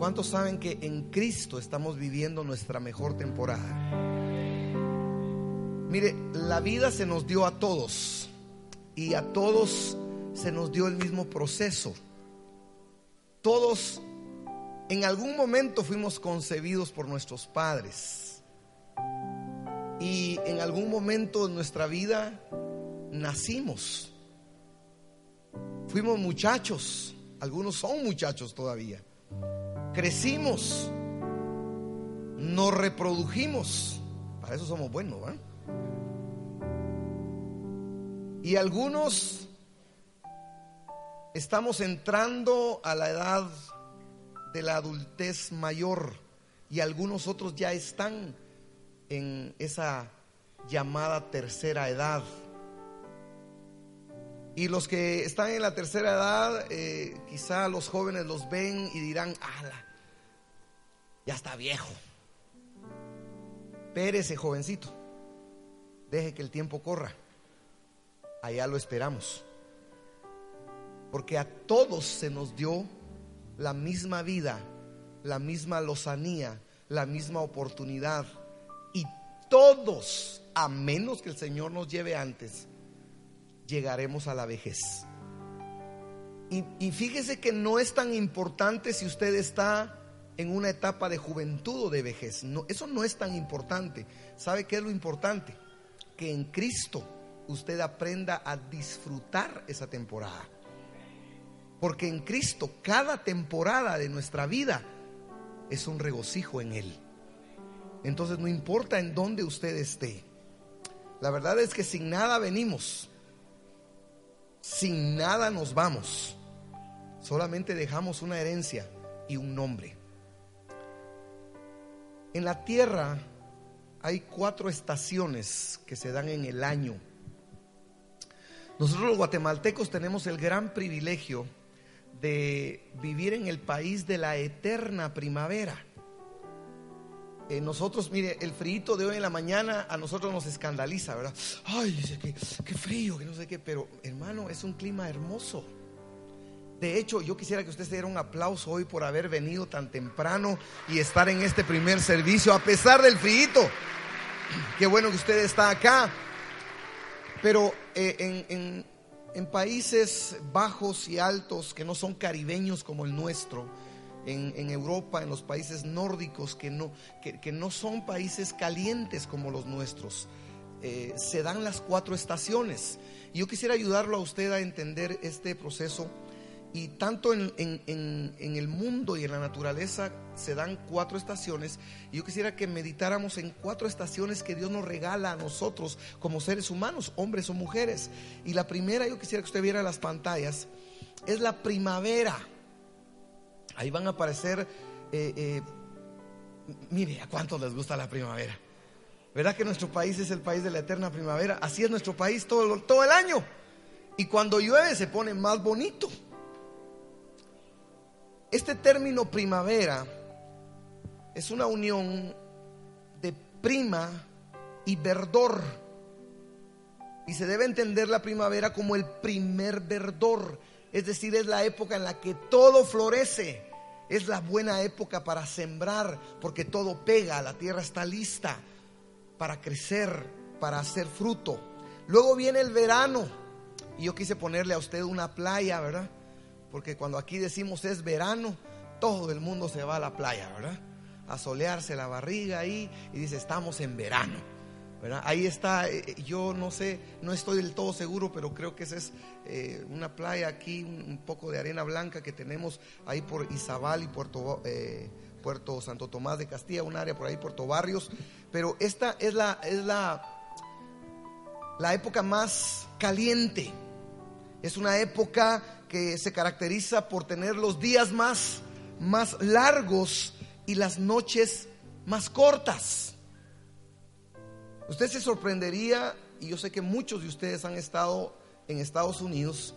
¿Cuántos saben que en Cristo estamos viviendo nuestra mejor temporada? Mire, la vida se nos dio a todos y a todos se nos dio el mismo proceso. Todos en algún momento fuimos concebidos por nuestros padres y en algún momento de nuestra vida nacimos. Fuimos muchachos, algunos son muchachos todavía crecimos, nos reprodujimos. Para eso somos buenos, Y algunos estamos entrando a la edad de la adultez mayor y algunos otros ya están en esa llamada tercera edad. Y los que están en la tercera edad, eh, quizá los jóvenes los ven y dirán, ala, ya está viejo. Pérese, jovencito. Deje que el tiempo corra. Allá lo esperamos. Porque a todos se nos dio la misma vida, la misma lozanía, la misma oportunidad. Y todos, a menos que el Señor nos lleve antes, llegaremos a la vejez. Y, fíjese que no es tan importante si usted está en una etapa de juventud o de vejez. No, eso no es tan importante. ¿Sabe qué es lo importante? Que en Cristo usted aprenda a disfrutar esa temporada. Porque en Cristo cada temporada de nuestra vida es un regocijo en Él. Entonces no importa en dónde usted esté. La verdad es que sin nada venimos sin nada nos vamos. Solamente dejamos una herencia y un nombre. En la tierra hay cuatro estaciones que se dan en el año. Nosotros los guatemaltecos tenemos el gran privilegio de vivir en el país de la eterna primavera. Eh, nosotros, mire, el frío de hoy en la mañana a nosotros nos escandaliza, ¿verdad? Ay, que qué frío, que no sé qué, pero hermano, es un clima hermoso. De hecho, yo quisiera que usted se diera un aplauso hoy por haber venido tan temprano y estar en este primer servicio, a pesar del frío. Qué bueno que usted está acá. Pero eh, en países bajos y altos que no son caribeños como el nuestro, en, Europa, en los países nórdicos, que no, que, no son países calientes como los nuestros. Eh, se dan las cuatro estaciones. Yo quisiera ayudarlo a usted a entender este proceso. Y tanto en, en, el mundo y en la naturaleza se dan cuatro estaciones. Y yo quisiera que meditáramos en cuatro estaciones que Dios nos regala a nosotros como seres humanos, hombres o mujeres. Y la primera, yo quisiera que usted viera las pantallas, es la primavera. Ahí van a aparecer, eh, eh, mire, ¿a cuántos les gusta la primavera? ¿Verdad que nuestro país es el país de la eterna primavera? Así es nuestro país todo, todo el año. Y cuando llueve se pone más bonito. Este término primavera es una unión de prima y verdor. Y se debe entender la primavera como el primer verdor. Es decir, es la época en la que todo florece. Es la buena época para sembrar porque todo pega, la tierra está lista para crecer, para hacer fruto. Luego viene el verano y yo quise ponerle a usted una playa, ¿verdad? Porque cuando aquí decimos es verano, todo el mundo se va a la playa, ¿verdad? A solearse la barriga ahí y dice, estamos en verano. Ahí está, eh, eh, yo no sé, no estoy del todo seguro, pero creo que esa es eh, una playa aquí, un, poco de arena blanca que tenemos ahí por Izabal y Puerto, Puerto Santo Tomás de Castilla, un área por ahí, Puerto Barrios. Pero esta es la, es la, la época más caliente. Es una época que se caracteriza por tener los días más, más largos y las noches más cortas. Usted se sorprendería, y yo sé que muchos de ustedes han estado en Estados Unidos,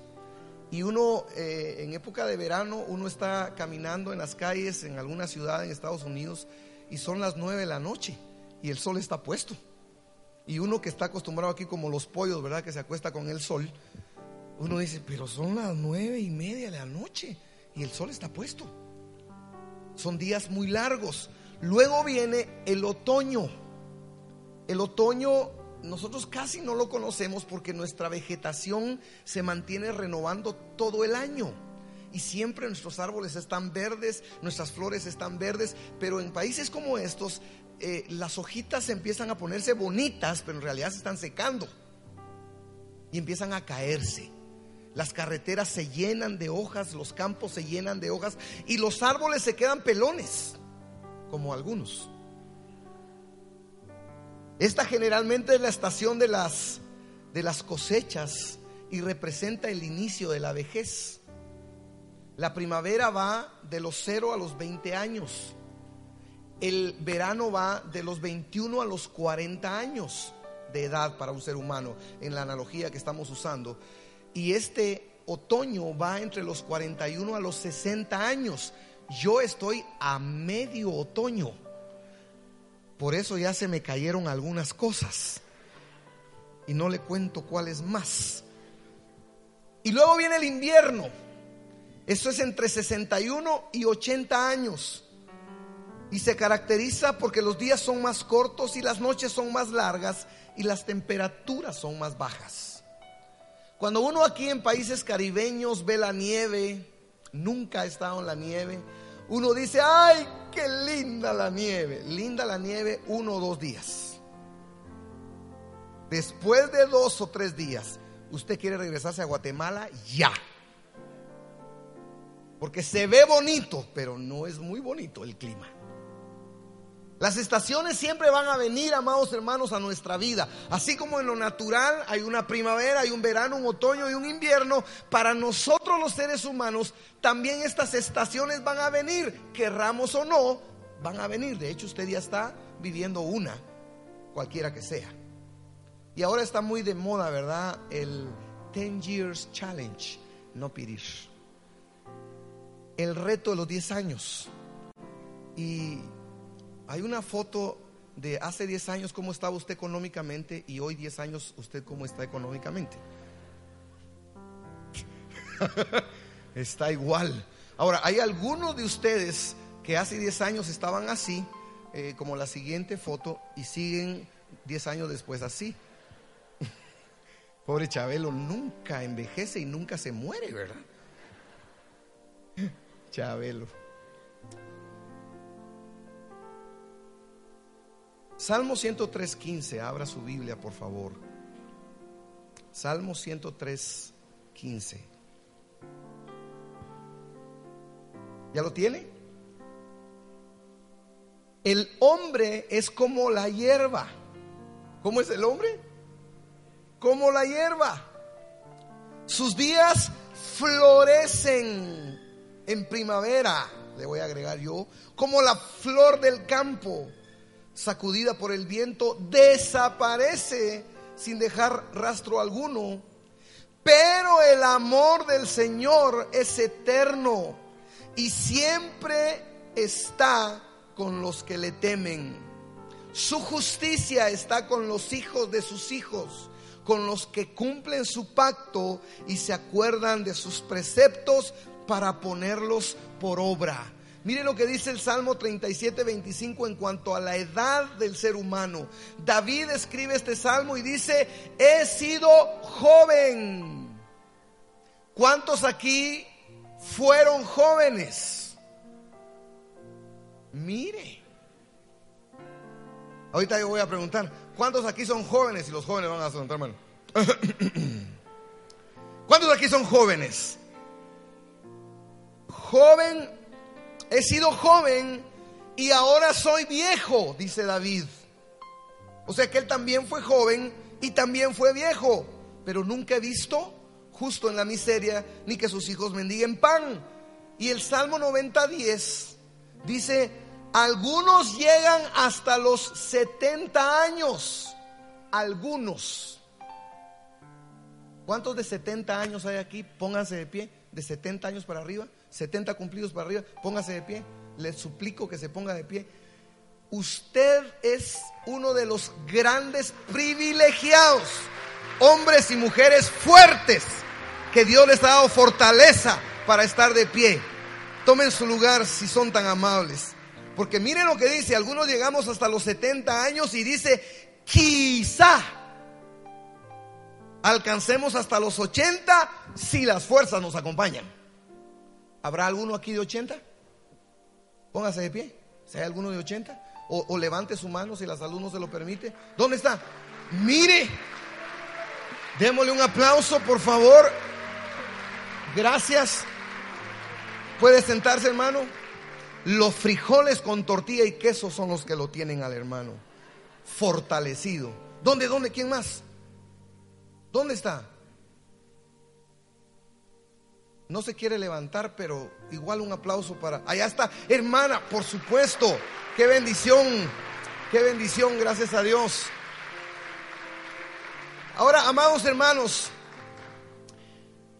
y uno eh, en época de verano, uno está caminando en las calles en alguna ciudad en Estados Unidos y son las nueve de la noche y el sol está puesto. Y uno que está acostumbrado aquí como los pollos, ¿verdad? Que se acuesta con el sol, uno dice, pero son las nueve y media de la noche y el sol está puesto. Son días muy largos. Luego viene el otoño. El otoño nosotros casi no lo conocemos porque nuestra vegetación se mantiene renovando todo el año. Y siempre nuestros árboles están verdes, nuestras flores están verdes, pero en países como estos eh, las hojitas empiezan a ponerse bonitas, pero en realidad se están secando y empiezan a caerse. Las carreteras se llenan de hojas, los campos se llenan de hojas y los árboles se quedan pelones, como algunos. Esta generalmente es la estación de las, de las cosechas y representa el inicio de la vejez. La primavera va de los 0 a los 20 años. El verano va de los 21 a los 40 años de edad para un ser humano, en la analogía que estamos usando. Y este otoño va entre los 41 a los 60 años. Yo estoy a medio otoño. Por eso ya se me cayeron algunas cosas. Y no le cuento cuáles más. Y luego viene el invierno. Eso es entre 61 y 80 años. Y se caracteriza porque los días son más cortos y las noches son más largas y las temperaturas son más bajas. Cuando uno aquí en países caribeños ve la nieve, nunca ha estado en la nieve, uno dice, ay, qué linda la nieve. Linda la nieve uno o dos días. Después de dos o tres días, usted quiere regresarse a Guatemala ya. Porque se ve bonito, pero no es muy bonito el clima. Las estaciones siempre van a venir, amados hermanos, a nuestra vida. Así como en lo natural hay una primavera, hay un verano, un otoño y un invierno, para nosotros los seres humanos también estas estaciones van a venir, querramos o no, van a venir. De hecho, usted ya está viviendo una, cualquiera que sea. Y ahora está muy de moda, ¿verdad? El 10 Years Challenge, no pedir. El reto de los 10 años. Y hay una foto de hace 10 años cómo estaba usted económicamente y hoy 10 años usted cómo está económicamente. está igual. Ahora, hay algunos de ustedes que hace 10 años estaban así, eh, como la siguiente foto, y siguen 10 años después así. Pobre Chabelo, nunca envejece y nunca se muere, ¿verdad? Chabelo. Salmo 103.15, abra su Biblia, por favor. Salmo 103.15. ¿Ya lo tiene? El hombre es como la hierba. ¿Cómo es el hombre? Como la hierba. Sus días florecen en primavera, le voy a agregar yo, como la flor del campo sacudida por el viento, desaparece sin dejar rastro alguno. Pero el amor del Señor es eterno y siempre está con los que le temen. Su justicia está con los hijos de sus hijos, con los que cumplen su pacto y se acuerdan de sus preceptos para ponerlos por obra. Mire lo que dice el Salmo 37, 25 en cuanto a la edad del ser humano. David escribe este salmo y dice, he sido joven. ¿Cuántos aquí fueron jóvenes? Mire. Ahorita yo voy a preguntar, ¿cuántos aquí son jóvenes? Y los jóvenes van a levantar mano. ¿Cuántos aquí son jóvenes? Joven He sido joven y ahora soy viejo, dice David. O sea que él también fue joven y también fue viejo, pero nunca he visto justo en la miseria, ni que sus hijos mendiguen pan. Y el Salmo 90.10 dice, algunos llegan hasta los 70 años, algunos. ¿Cuántos de 70 años hay aquí? Pónganse de pie, de 70 años para arriba, 70 cumplidos para arriba, pónganse de pie. Les suplico que se ponga de pie. Usted es uno de los grandes privilegiados, hombres y mujeres fuertes, que Dios les ha dado fortaleza para estar de pie. Tomen su lugar si son tan amables. Porque miren lo que dice, algunos llegamos hasta los 70 años y dice, quizá alcancemos hasta los 80 si las fuerzas nos acompañan. ¿Habrá alguno aquí de 80? Póngase de pie. Si hay alguno de 80, o, levante su mano si la salud no se lo permite. ¿Dónde está? Mire, démosle un aplauso, por favor. Gracias. Puede sentarse, hermano. Los frijoles con tortilla y queso son los que lo tienen al hermano. Fortalecido. ¿Dónde, dónde? ¿Quién más? ¿Dónde está? No se quiere levantar, pero igual un aplauso para... Allá está, hermana, por supuesto. Qué bendición, qué bendición, gracias a Dios. Ahora, amados hermanos,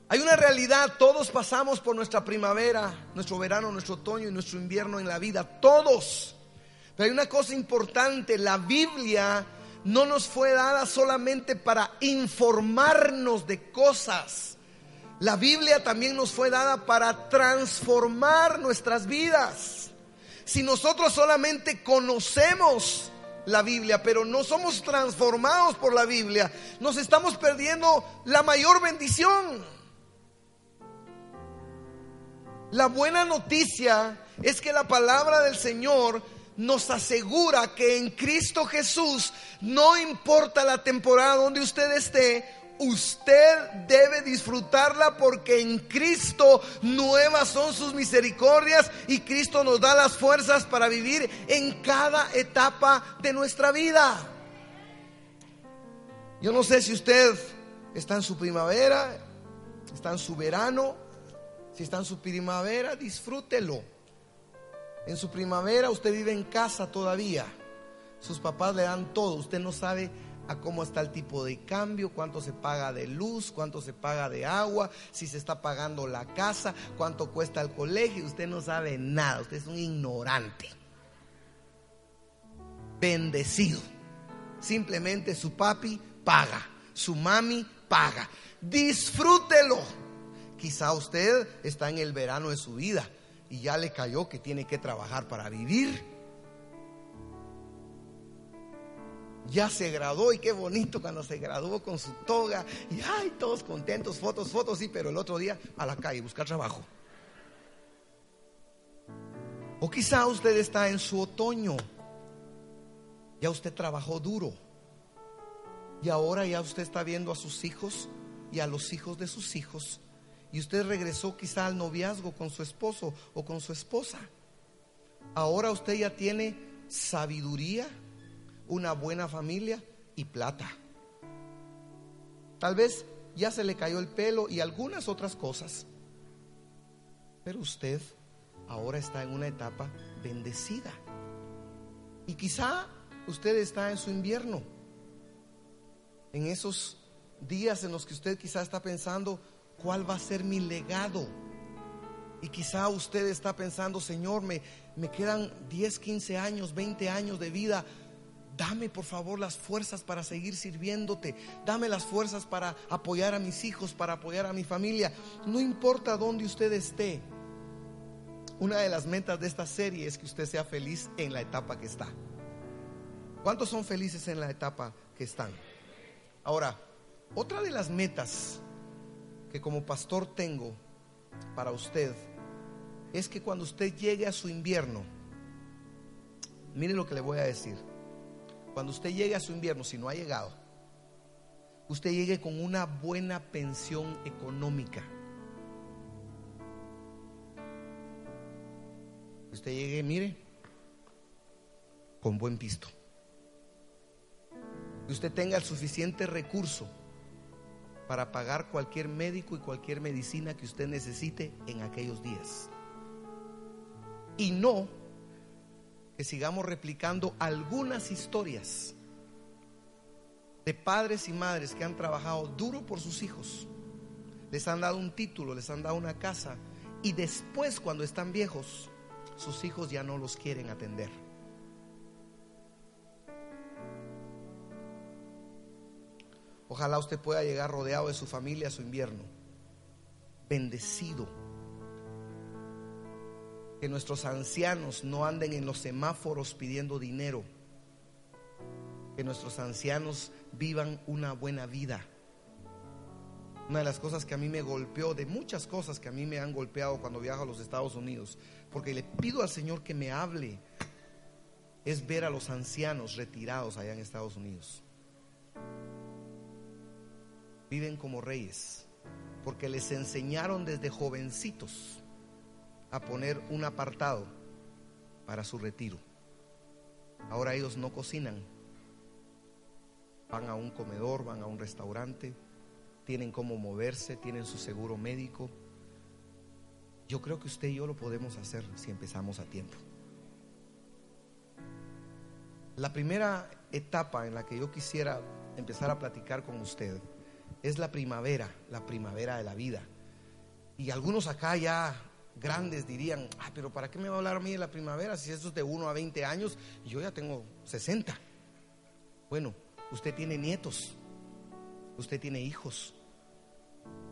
hay una realidad, todos pasamos por nuestra primavera, nuestro verano, nuestro otoño y nuestro invierno en la vida, todos. Pero hay una cosa importante, la Biblia no nos fue dada solamente para informarnos de cosas. La Biblia también nos fue dada para transformar nuestras vidas. Si nosotros solamente conocemos la Biblia, pero no somos transformados por la Biblia, nos estamos perdiendo la mayor bendición. La buena noticia es que la palabra del Señor nos asegura que en Cristo Jesús, no importa la temporada donde usted esté, usted debe disfrutarla porque en Cristo nuevas son sus misericordias y Cristo nos da las fuerzas para vivir en cada etapa de nuestra vida. Yo no sé si usted está en su primavera, está en su verano, si está en su primavera, disfrútelo. En su primavera usted vive en casa todavía. Sus papás le dan todo. Usted no sabe a cómo está el tipo de cambio, cuánto se paga de luz, cuánto se paga de agua, si se está pagando la casa, cuánto cuesta el colegio. Usted no sabe nada. Usted es un ignorante. Bendecido. Simplemente su papi paga. Su mami paga. Disfrútelo. Quizá usted está en el verano de su vida y ya le cayó que tiene que trabajar para vivir. Ya se graduó y qué bonito cuando se graduó con su toga y ay, todos contentos, fotos, fotos, sí, pero el otro día a la calle buscar trabajo. O quizá usted está en su otoño. Ya usted trabajó duro. Y ahora ya usted está viendo a sus hijos y a los hijos de sus hijos y usted regresó quizá al noviazgo con su esposo o con su esposa. Ahora usted ya tiene sabiduría, una buena familia y plata. Tal vez ya se le cayó el pelo y algunas otras cosas. Pero usted ahora está en una etapa bendecida. Y quizá usted está en su invierno. En esos días en los que usted quizá está pensando, ¿Cuál va a ser mi legado? Y quizá usted está pensando, Señor, me, me quedan 10, 15 años, 20 años de vida. Dame por favor las fuerzas para seguir sirviéndote. Dame las fuerzas para apoyar a mis hijos, para apoyar a mi familia. No importa dónde usted esté. Una de las metas de esta serie es que usted sea feliz en la etapa que está. ¿Cuántos son felices en la etapa que están? Ahora, otra de las metas que como pastor tengo para usted es que cuando usted llegue a su invierno, mire lo que le voy a decir. Cuando usted llegue a su invierno, si no ha llegado, usted llegue con una buena pensión económica. Usted llegue, mire, con buen pisto. que usted tenga el suficiente recurso para pagar cualquier médico y cualquier medicina que usted necesite en aquellos días. Y no sigamos replicando algunas historias de padres y madres que han trabajado duro por sus hijos, les han dado un título, les han dado una casa y después cuando están viejos, sus hijos ya no los quieren atender. Ojalá usted pueda llegar rodeado de su familia a su invierno, bendecido. Que nuestros ancianos no anden en los semáforos pidiendo dinero. Que nuestros ancianos vivan una buena vida. Una de las cosas que a mí me golpeó, de muchas cosas que a mí me han golpeado cuando viajo a los Estados Unidos, porque le pido al Señor que me hable, es ver a los ancianos retirados allá en Estados Unidos viven como reyes, porque les enseñaron desde jovencitos a poner un apartado para su retiro. Ahora ellos no cocinan, van a un comedor, van a un restaurante, tienen cómo moverse, tienen su seguro médico. Yo creo que usted y yo lo podemos hacer si empezamos a tiempo. La primera etapa en la que yo quisiera empezar a platicar con usted es la primavera, la primavera de la vida. Y algunos acá ya grandes dirían, ah, pero ¿para qué me va a hablar a mí de la primavera si eso es de 1 a 20 años y yo ya tengo 60? Bueno, usted tiene nietos, usted tiene hijos.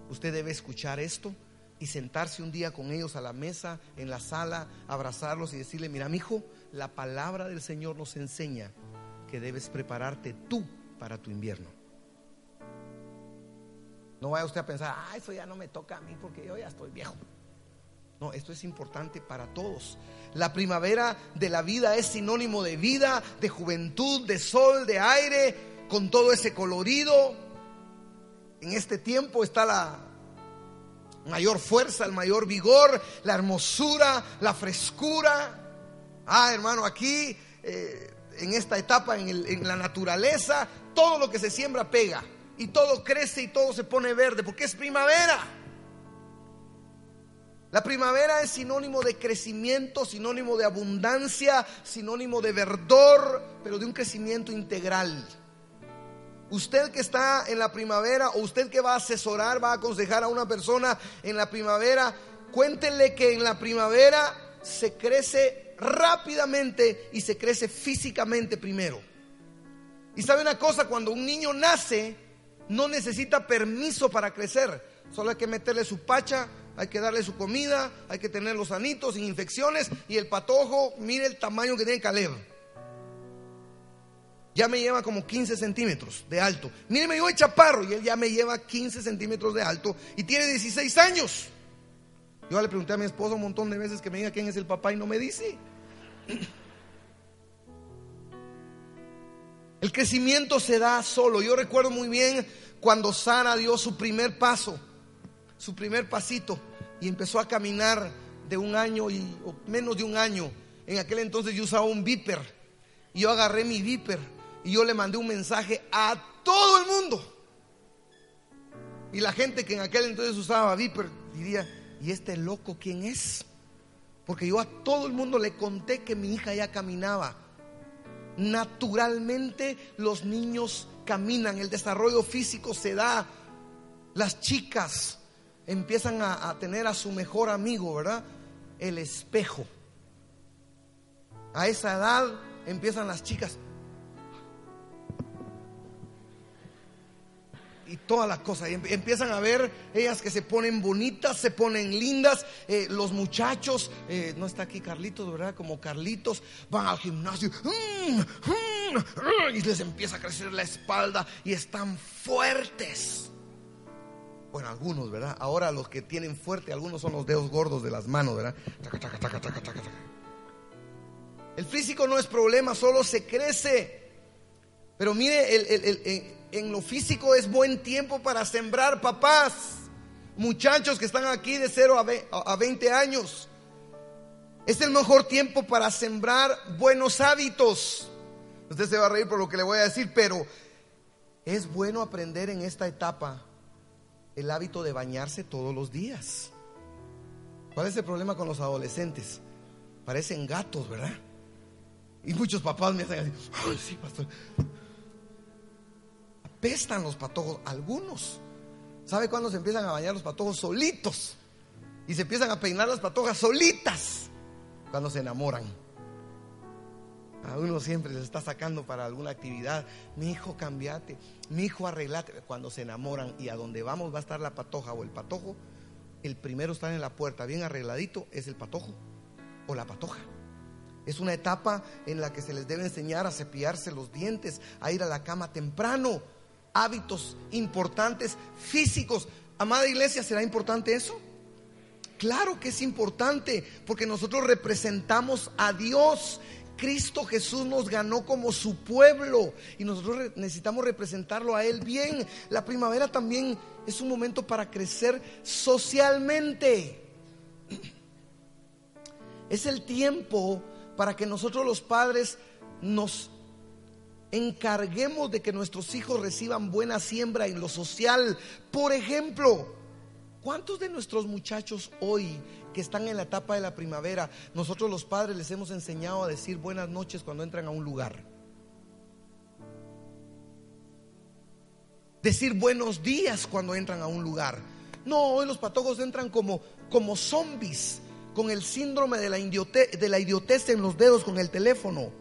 Usted debe escuchar esto y sentarse un día con ellos a la mesa, en la sala, abrazarlos y decirle, mira, mi hijo, la palabra del Señor nos enseña que debes prepararte tú para tu invierno. No vaya usted a pensar, ah, eso ya no me toca a mí porque yo ya estoy viejo. No, esto es importante para todos. La primavera de la vida es sinónimo de vida, de juventud, de sol, de aire, con todo ese colorido. En este tiempo está la mayor fuerza, el mayor vigor, la hermosura, la frescura. Ah, hermano, aquí eh, en esta etapa, en, en la naturaleza, todo lo que se siembra pega y todo crece y todo se pone verde, porque es primavera. La primavera es sinónimo de crecimiento, sinónimo de abundancia, sinónimo de verdor, pero de un crecimiento integral. Usted que está en la primavera o usted que va a asesorar, va a aconsejar a una persona en la primavera, cuéntenle que en la primavera se crece rápidamente y se crece físicamente primero. Y sabe una cosa, cuando un niño nace, no necesita permiso para crecer. Solo hay que meterle su pacha, hay que darle su comida, hay que tener los anitos sin infecciones y el patojo, mire el tamaño que tiene Caleb. Ya me lleva como 15 centímetros de alto. Mire, me el chaparro y él ya me lleva 15 centímetros de alto y tiene 16 años. Yo le pregunté a mi esposa un montón de veces que me diga quién es el papá y no me dice. El crecimiento se da solo. Yo recuerdo muy bien cuando Sara dio su primer paso, su primer pasito, y empezó a caminar de un año y menos de un año. En aquel entonces yo usaba un viper. Y yo agarré mi viper y yo le mandé un mensaje a todo el mundo. Y la gente que en aquel entonces usaba viper diría, ¿y este loco quién es? Porque yo a todo el mundo le conté que mi hija ya caminaba naturalmente los niños caminan, el desarrollo físico se da, las chicas empiezan a, tener a su mejor amigo, ¿verdad? El espejo. A esa edad empiezan las chicas, y todas las cosas. Y empiezan a ver ellas que se ponen bonitas, se ponen lindas. Eh, los muchachos, eh, no está aquí Carlitos, ¿verdad? Como Carlitos, van al gimnasio mm, mm, y les empieza a crecer la espalda y están fuertes. Bueno, algunos, ¿verdad? Ahora los que tienen fuerte, algunos son los dedos gordos de las manos, ¿verdad? El físico no es problema, solo se crece. Pero mire, en lo físico es buen tiempo para sembrar, papás, muchachos que están aquí de 0 a 20 años. Es el mejor tiempo para sembrar buenos hábitos. Usted se va a reír por lo que le voy a decir, pero es bueno aprender en esta etapa el hábito de bañarse todos los días. ¿Cuál es el problema con los adolescentes? Parecen gatos, ¿verdad? Y muchos papás me hacen así, ay, sí, pastor. Apestan los patojos, algunos. ¿Sabe cuándo se empiezan a bañar los patojos solitos? Y se empiezan a peinar las patojas solitas cuando se enamoran. A uno siempre se está sacando para alguna actividad. Mi hijo, cambiate. Mi hijo, arreglate. Cuando se enamoran y a donde vamos va a estar la patoja o el patojo, el primero está en la puerta bien arregladito es el patojo o la patoja. Es una etapa en la que se les debe enseñar a cepillarse los dientes, a ir a la cama temprano, hábitos importantes físicos. Amada iglesia, ¿será importante eso? Claro que es importante porque nosotros representamos a Dios. Cristo Jesús nos ganó como su pueblo y nosotros necesitamos representarlo a Él bien. La primavera también es un momento para crecer socialmente. Es el tiempo para que nosotros los padres nos encarguemos de que nuestros hijos reciban buena siembra en lo social. Por ejemplo, ¿cuántos de nuestros muchachos hoy que están en la etapa de la primavera, nosotros los padres les hemos enseñado a decir buenas noches cuando entran a un lugar? Decir buenos días cuando entran a un lugar. No, hoy los patojos entran como, como zombies, con el síndrome de la, de la idiotez en los dedos con el teléfono.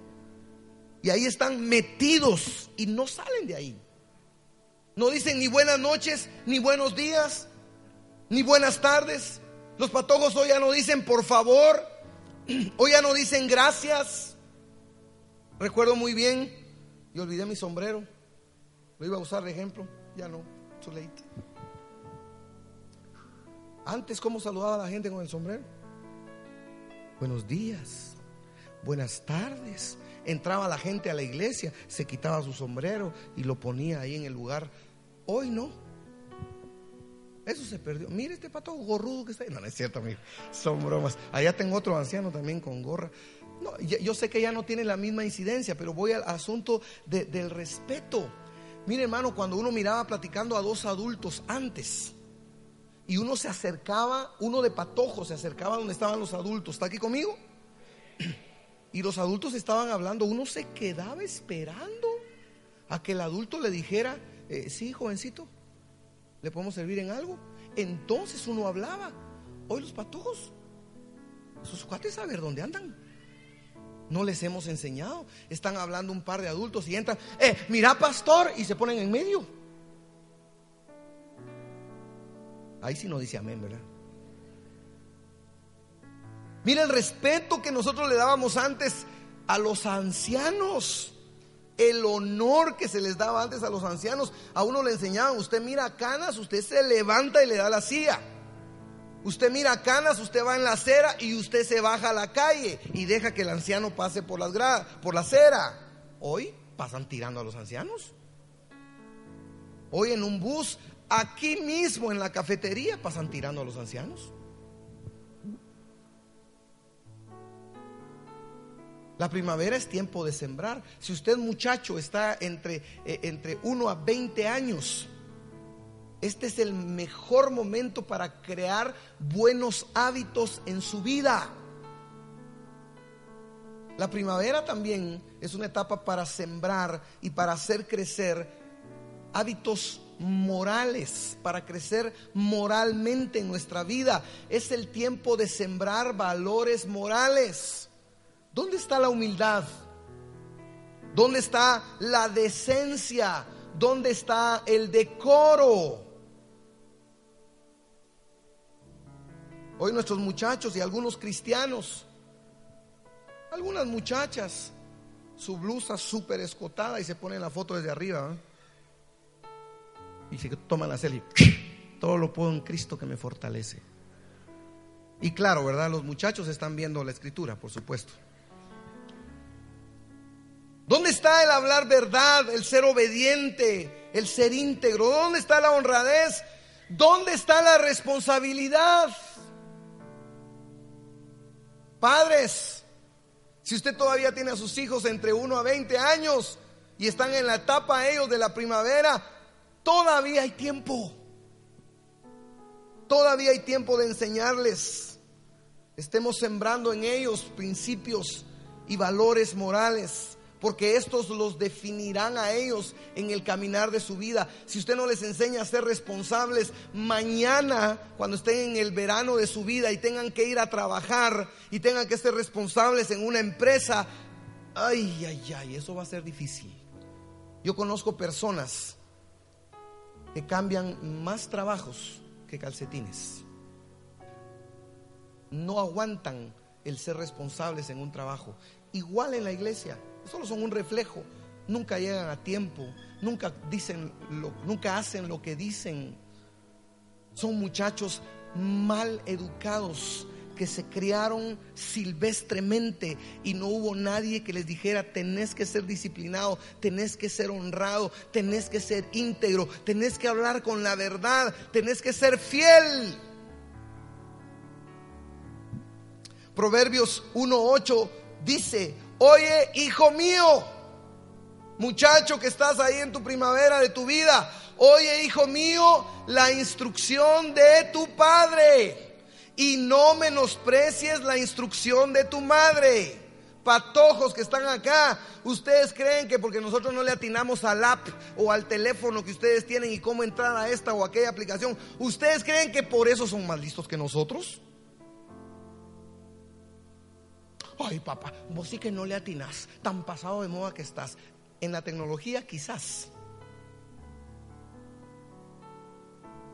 Y ahí están metidos y no salen de ahí. No dicen ni buenas noches, ni buenos días, ni buenas tardes. Los patojos hoy ya no dicen por favor, hoy ya no dicen gracias. Recuerdo muy bien, y olvidé mi sombrero. Lo iba a usar de ejemplo, ya no, too late. Antes, ¿cómo saludaba a la gente con el sombrero? Buenos días, buenas tardes, entraba la gente a la iglesia, se quitaba su sombrero y lo ponía ahí en el lugar. Hoy no. Eso se perdió. Mire este pato gorrudo que está ahí. No, no es cierto, amigo. Son bromas. Allá tengo otro anciano también con gorra. No, yo sé que ya no tiene la misma incidencia, pero voy al asunto del respeto. Mire, hermano, cuando uno miraba platicando a dos adultos antes y uno se acercaba, uno de patojo se acercaba donde estaban los adultos. ¿Está aquí conmigo? y los adultos estaban hablando, uno se quedaba esperando a que el adulto le dijera, eh, sí, jovencito, ¿le podemos servir en algo? Entonces uno hablaba, hoy los patojos, sus cuates a ver dónde andan. No les hemos enseñado. Están hablando un par de adultos y entran, eh, mira pastor, y se ponen en medio. Ahí sí no dice amén, ¿verdad? Mira el respeto que nosotros le dábamos antes a los ancianos. El honor que se les daba antes a los ancianos. A uno le enseñaban, usted mira canas, usted se levanta y le da la silla. Usted mira canas, usted va en la acera y usted se baja a la calle y deja que el anciano pase por las gradas, por la acera. Hoy pasan tirando a los ancianos. Hoy en un bus, aquí mismo en la cafetería, pasan tirando a los ancianos. La primavera es tiempo de sembrar. Si usted muchacho está entre, eh, entre 1 a 20 años, este es el mejor momento para crear buenos hábitos en su vida. La primavera también es una etapa para sembrar y para hacer crecer hábitos morales, para crecer moralmente en nuestra vida. Es el tiempo de sembrar valores morales. ¿Dónde está la humildad? ¿Dónde está la decencia? ¿Dónde está el decoro? Hoy nuestros muchachos y algunos cristianos, algunas muchachas, su blusa súper escotada y se ponen la foto desde arriba. Y se toman la selfie. Todo lo puedo en Cristo que me fortalece. Y claro, ¿verdad? Los muchachos están viendo la escritura, por supuesto. ¿Dónde está el hablar verdad, el ser obediente, el ser íntegro? ¿Dónde está la honradez? ¿Dónde está la responsabilidad? Padres, si usted todavía tiene a sus hijos entre 1 a 20 años y están en la etapa ellos de la primavera, todavía hay tiempo. Todavía hay tiempo de enseñarles. Estemos sembrando en ellos principios y valores morales porque estos los definirán a ellos en el caminar de su vida. Si usted no les enseña a ser responsables, mañana, cuando estén en el verano de su vida y tengan que ir a trabajar y tengan que ser responsables en una empresa, ay, ay, ay, eso va a ser difícil. Yo conozco personas que cambian más trabajos que calcetines. No aguantan el ser responsables en un trabajo. Igual en la iglesia solo son un reflejo. Nunca llegan a tiempo, nunca dicen lo, nunca hacen lo que dicen. Son muchachos mal educados que se criaron silvestremente y no hubo nadie que les dijera, tenés que ser disciplinado, tenés que ser honrado, tenés que ser íntegro, tenés que hablar con la verdad, tenés que ser fiel. Proverbios 1.8 dice, Oye, hijo mío, muchacho que estás ahí en tu primavera de tu vida, oye, hijo mío, la instrucción de tu padre y no menosprecies la instrucción de tu madre. Patojos que están acá, ustedes creen que porque nosotros no le atinamos al app o al teléfono que ustedes tienen y cómo entrar a esta o aquella aplicación, ustedes creen que por eso son más listos que nosotros. Ay, papá, vos sí que no le atinas, tan pasado de moda que estás. En la tecnología quizás.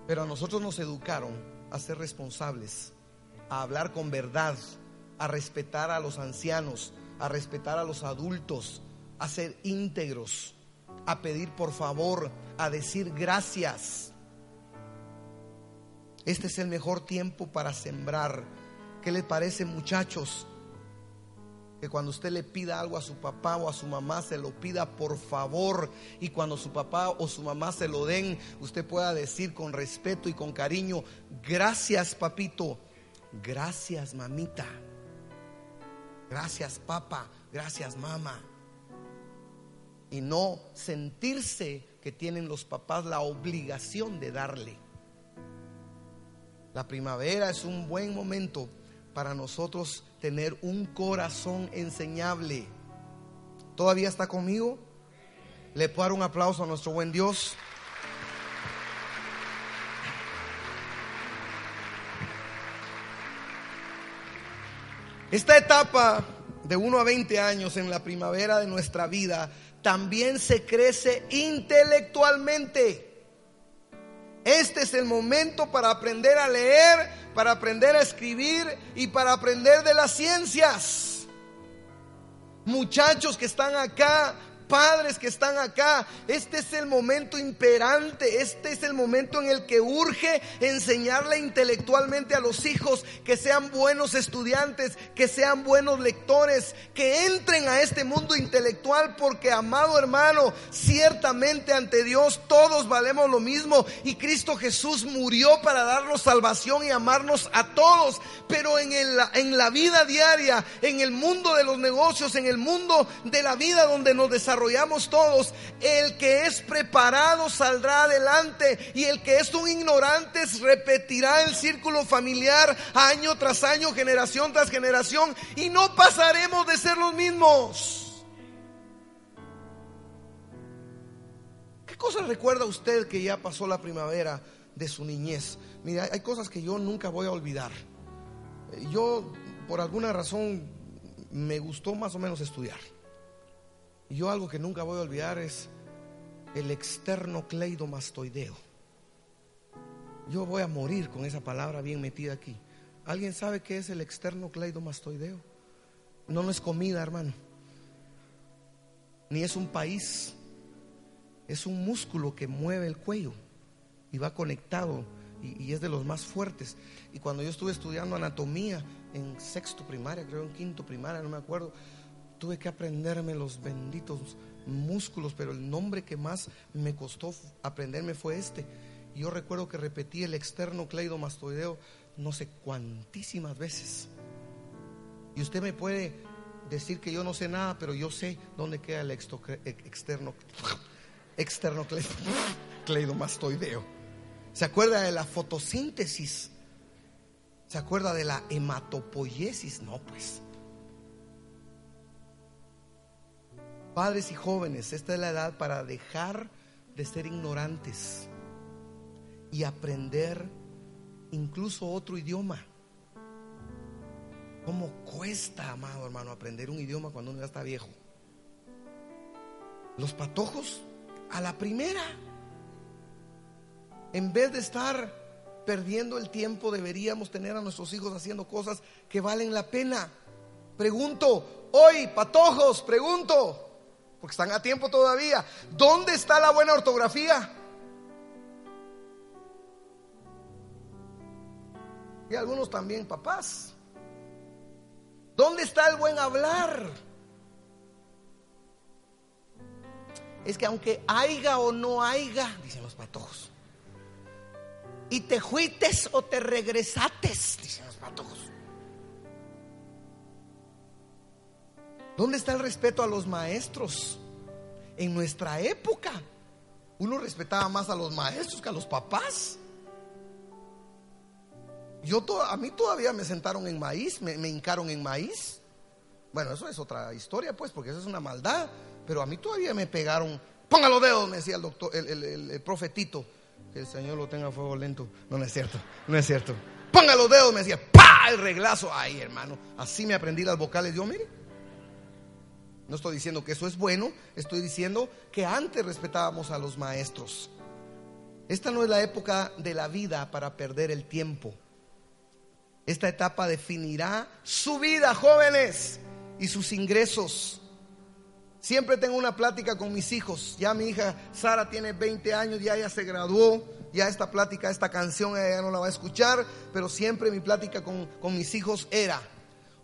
Pero a nosotros nos educaron a ser responsables, a hablar con verdad, a respetar a los ancianos, a respetar a los adultos, a ser íntegros, a pedir por favor, a decir gracias. Este es el mejor tiempo para sembrar. ¿Qué les parece muchachos? Que cuando usted le pida algo a su papá o a su mamá, se lo pida por favor. Y cuando su papá o su mamá se lo den, usted pueda decir con respeto y con cariño, gracias papito, gracias mamita, gracias papá, gracias mamá. Y no sentirse que tienen los papás la obligación de darle. La primavera es un buen momento para nosotros tener un corazón enseñable. ¿Todavía está conmigo? Le puedo dar un aplauso a nuestro buen Dios. Esta etapa de 1 a 20 años en la primavera de nuestra vida también se crece intelectualmente. Este es el momento para aprender a leer, para aprender a escribir y para aprender de las ciencias. Muchachos que están acá, padres que están acá, este es el momento imperante, este es el momento en el que urge enseñarle intelectualmente a los hijos que sean buenos estudiantes, que sean buenos lectores, que entren a este mundo intelectual, porque amado hermano, ciertamente ante Dios todos valemos lo mismo y Cristo Jesús murió para darnos salvación y amarnos a todos, pero en, el, en la vida diaria, en el mundo de los negocios, en el mundo de la vida donde nos desarrollamos, todos, el que es preparado saldrá adelante y el que es un ignorante repetirá el círculo familiar año tras año, generación tras generación y no pasaremos de ser los mismos. ¿Qué cosas recuerda usted que ya pasó la primavera de su niñez? Mira, hay cosas que yo nunca voy a olvidar. Yo, por alguna razón, me gustó más o menos estudiar. Yo algo que nunca voy a olvidar es el externo cleidomastoideo. Yo voy a morir con esa palabra bien metida aquí. ¿Alguien sabe qué es el externo cleidomastoideo? No, no es comida, hermano. Ni es un país. Es un músculo que mueve el cuello y va conectado y, y, es de los más fuertes. Y cuando yo estuve estudiando anatomía en sexto primaria, creo en quinto primaria, no me acuerdo, tuve que aprenderme los benditos músculos, pero el nombre que más me costó aprenderme fue este. Yo recuerdo que repetí el externo cleidomastoideo no sé cuantísimas veces. Y usted me puede decir que yo no sé nada, pero yo sé dónde queda el externo cleidomastoideo. ¿Se acuerda de la fotosíntesis? ¿Se acuerda de la hematopoiesis? No, pues. Padres y jóvenes, esta es la edad para dejar de ser ignorantes y aprender incluso otro idioma. ¿Cómo cuesta, amado hermano, aprender un idioma cuando uno ya está viejo? Los patojos a la primera. En vez de estar perdiendo el tiempo, deberíamos tener a nuestros hijos haciendo cosas que valen la pena. Pregunto, hoy, patojos, pregunto, porque están a tiempo todavía, ¿dónde está la buena ortografía? Y algunos también papás. ¿Dónde está el buen hablar? Es que aunque haiga o no haiga, dicen los patojos, y te juites o te regresates, dicen los patojos. ¿Dónde está el respeto a los maestros? En nuestra época, uno respetaba más a los maestros que a los papás. Yo a mí todavía me sentaron en maíz, me, hincaron en maíz. Bueno, eso es otra historia, pues, porque eso es una maldad. Pero a mí todavía me pegaron. Ponga los dedos, me decía el doctor, el, profetito. Que el Señor lo tenga a fuego lento. No, no es cierto, no es cierto. Ponga los dedos, me decía, ¡pa! El reglazo. Ay, hermano, así me aprendí las vocales. Yo, mire, no estoy diciendo que eso es bueno, estoy diciendo que antes respetábamos a los maestros. Esta no es la época de la vida para perder el tiempo. Esta etapa definirá su vida, jóvenes, y sus ingresos. Siempre tengo una plática con mis hijos. Ya mi hija Sara tiene 20 años, ya ella se graduó. Ya esta plática, esta canción ella no la va a escuchar, pero siempre mi plática con, con mis hijos era,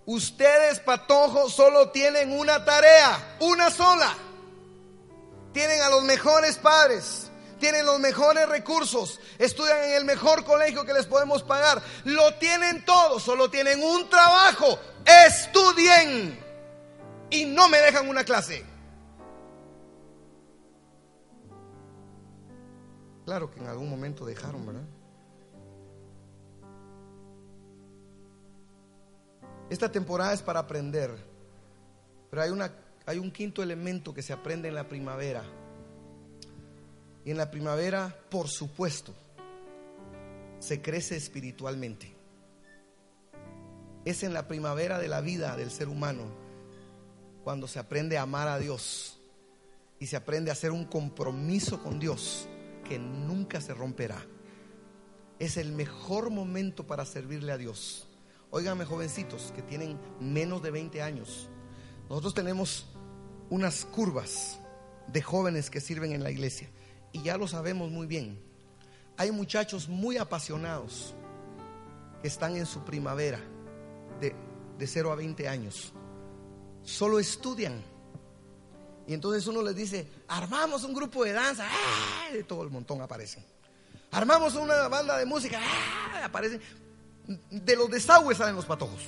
ustedes patojos solo tienen una tarea, una sola. Tienen a los mejores padres tienen los mejores recursos, estudian en el mejor colegio que les podemos pagar, lo tienen todo, solo tienen un trabajo, estudien y no me dejan una clase. Claro que en algún momento dejaron, ¿verdad? Esta temporada es para aprender, pero hay, una, hay un quinto elemento que se aprende en la primavera y en la primavera, por supuesto, se crece espiritualmente. Es en la primavera de la vida del ser humano cuando se aprende a amar a Dios y se aprende a hacer un compromiso con Dios que nunca se romperá. Es el mejor momento para servirle a Dios. Óigame, jovencitos que tienen menos de 20 años. Nosotros tenemos unas curvas de jóvenes que sirven en la iglesia y ya lo sabemos muy bien. Hay muchachos muy apasionados que están en su primavera de, de 0 a 20 años. Solo estudian. Y entonces uno les dice, armamos un grupo de danza, ¡ah! de todo el montón aparecen. Armamos una banda de música, ¡ah! aparecen. De los desagües salen los patojos.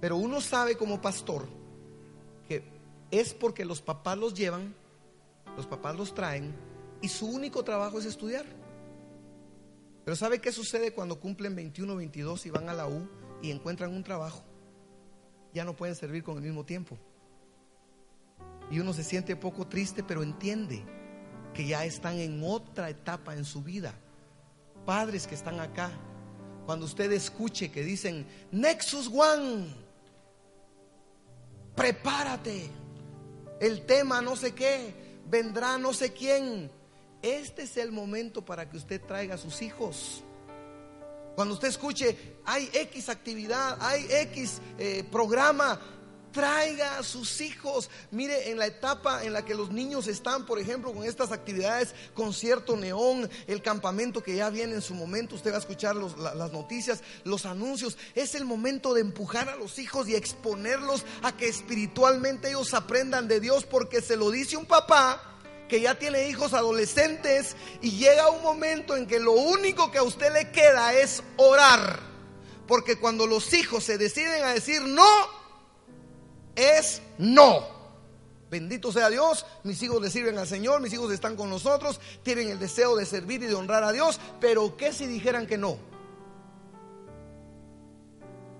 Pero uno sabe como pastor que es porque los papás los llevan los papás los traen y su único trabajo es estudiar. Pero ¿sabe qué sucede cuando cumplen 21, 22 y van a la U y encuentran un trabajo? Ya no pueden servir con el mismo tiempo. Y uno se siente poco triste, pero entiende que ya están en otra etapa en su vida. Padres que están acá, cuando usted escuche que dicen, Nexus One, prepárate, el tema no sé qué, vendrá no sé quién. Este es el momento para que usted traiga a sus hijos. Cuando usted escuche, hay X actividad, hay X eh, programa, traiga a sus hijos. Mire, en la etapa en la que los niños están, por ejemplo, con estas actividades, concierto neón, el campamento que ya viene en su momento, usted va a escuchar las noticias, los anuncios. Es el momento de empujar a los hijos y exponerlos a que espiritualmente ellos aprendan de Dios, porque se lo dice un papá que ya tiene hijos adolescentes y llega un momento en que lo único que a usted le queda es orar. Porque cuando los hijos se deciden a decir no, es no. Bendito sea Dios, mis hijos le sirven al Señor, mis hijos están con nosotros, tienen el deseo de servir y de honrar a Dios, pero ¿qué si dijeran que no?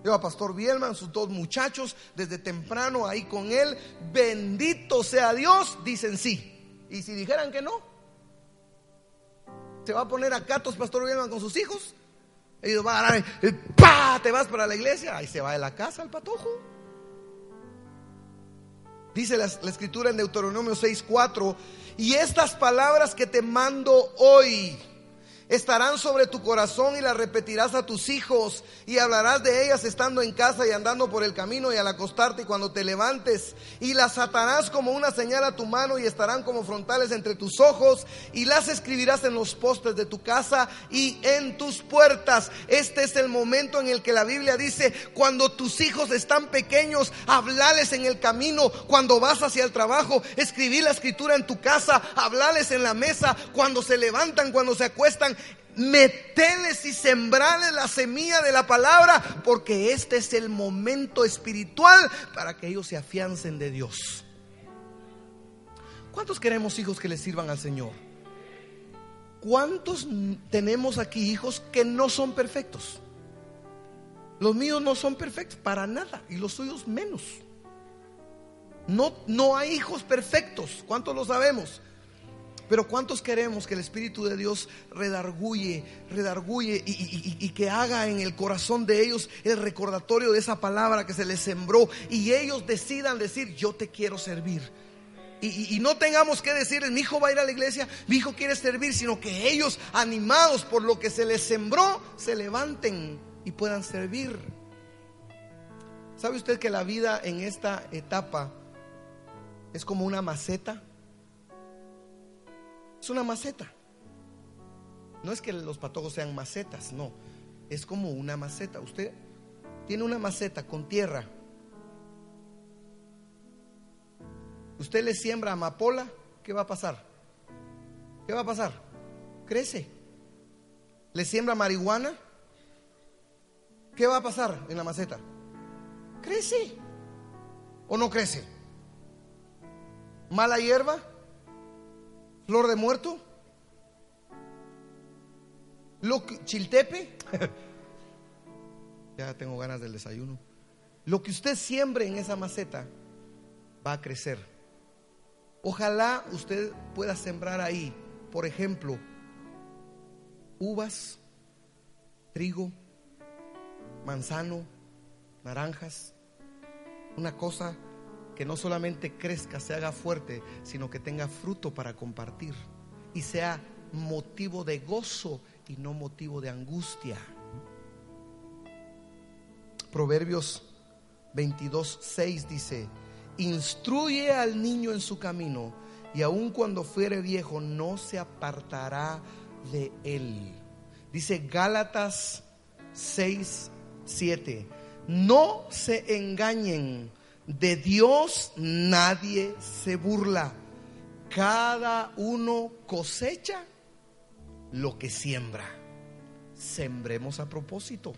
Yo a Pastor Bielman, sus dos muchachos, desde temprano ahí con él, bendito sea Dios, dicen sí. Y si dijeran que no, se va a poner a catos Pastor Bielman con sus hijos. Ellos van a dar, ¡pa! Te vas para la iglesia, ahí se va de la casa el patojo. Dice la, escritura en Deuteronomio 6:4, y estas palabras que te mando hoy estarán sobre tu corazón y las repetirás a tus hijos y hablarás de ellas estando en casa y andando por el camino y al acostarte y cuando te levantes y las atarás como una señal a tu mano y estarán como frontales entre tus ojos y las escribirás en los postes de tu casa y en tus puertas. Este es el momento en el que la Biblia dice, cuando tus hijos están pequeños, hablales en el camino, cuando vas hacia el trabajo, escribir la escritura en tu casa, hablales en la mesa, cuando se levantan, cuando se acuestan, meteles y sembrales la semilla de la palabra, porque este es el momento espiritual para que ellos se afiancen de Dios. ¿Cuántos queremos hijos que le sirvan al Señor? ¿Cuántos tenemos aquí hijos que no son perfectos? Los míos no son perfectos para nada y los suyos menos. No, no hay hijos perfectos. ¿Cuántos lo sabemos? Pero ¿cuántos queremos que el Espíritu de Dios redarguye, redarguye y, y, que haga en el corazón de ellos el recordatorio de esa palabra que se les sembró y ellos decidan decir, yo te quiero servir? Y, no tengamos que decir, mi hijo va a ir a la iglesia, mi hijo quiere servir, sino que ellos, animados por lo que se les sembró, se levanten y puedan servir. ¿Sabe usted que la vida en esta etapa es como una maceta? Es una maceta. No es que los patojos sean macetas, no. Es como una maceta. Usted tiene una maceta con tierra. Usted le siembra amapola, ¿qué va a pasar? ¿Qué va a pasar? Crece. Le siembra marihuana, ¿qué va a pasar en la maceta? Crece. ¿O no crece? Mala hierba, flor de muerto, lo que, chiltepe. ya tengo ganas del desayuno. Lo que usted siembre en esa maceta va a crecer. Ojalá usted pueda sembrar ahí, por ejemplo, uvas, trigo, manzano, naranjas, una cosa que no solamente crezca, se haga fuerte, sino que tenga fruto para compartir y sea motivo de gozo y no motivo de angustia. Proverbios 22, 6 dice, instruye al niño en su camino y aun cuando fuere viejo no se apartará de él. Dice Gálatas 6, 7, no se engañen de Dios nadie se burla. Cada uno cosecha lo que siembra. Sembremos a propósito.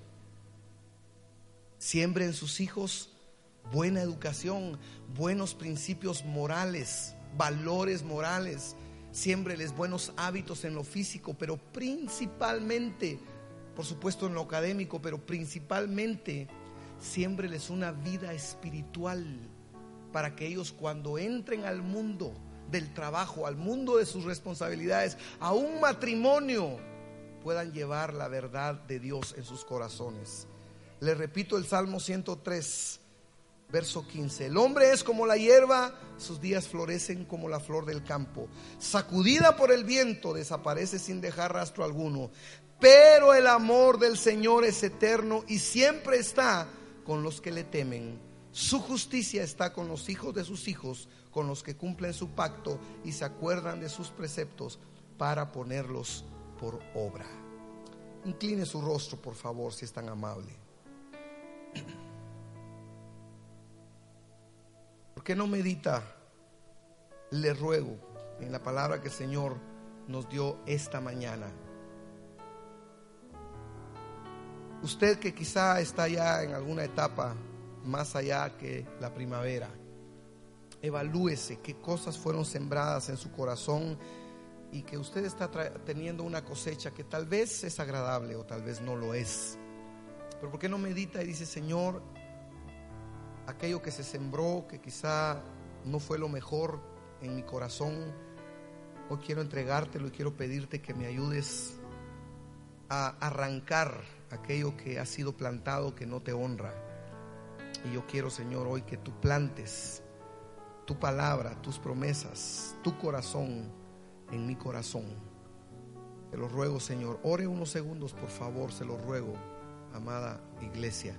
Siembren sus hijos buena educación, buenos principios morales, valores morales. Siembreles buenos hábitos en lo físico, pero principalmente, por supuesto en lo académico, pero principalmente siémbreles una vida espiritual para que ellos cuando entren al mundo del trabajo, al mundo de sus responsabilidades, a un matrimonio, puedan llevar la verdad de Dios en sus corazones. Le repito el Salmo 103, verso 15. El hombre es como la hierba, sus días florecen como la flor del campo. Sacudida por el viento, desaparece sin dejar rastro alguno. Pero el amor del Señor es eterno y siempre está con los que le temen. Su justicia está con los hijos de sus hijos, con los que cumplen su pacto y se acuerdan de sus preceptos para ponerlos por obra. Incline su rostro, por favor, si es tan amable. ¿Por qué no medita? Le ruego en la palabra que el Señor nos dio esta mañana. Usted que quizá está ya en alguna etapa más allá que la primavera. Evalúese qué cosas fueron sembradas en su corazón y que usted está teniendo una cosecha que tal vez es agradable o tal vez no lo es. Pero ¿por qué no medita y dice, Señor, aquello que se sembró, que quizá no fue lo mejor en mi corazón, hoy quiero entregártelo y quiero pedirte que me ayudes a arrancar aquello que ha sido plantado que no te honra. Y yo quiero, Señor, hoy que tú plantes tu palabra, tus promesas, tu corazón en mi corazón. Te lo ruego, Señor. Ore unos segundos, por favor, se lo ruego, amada iglesia.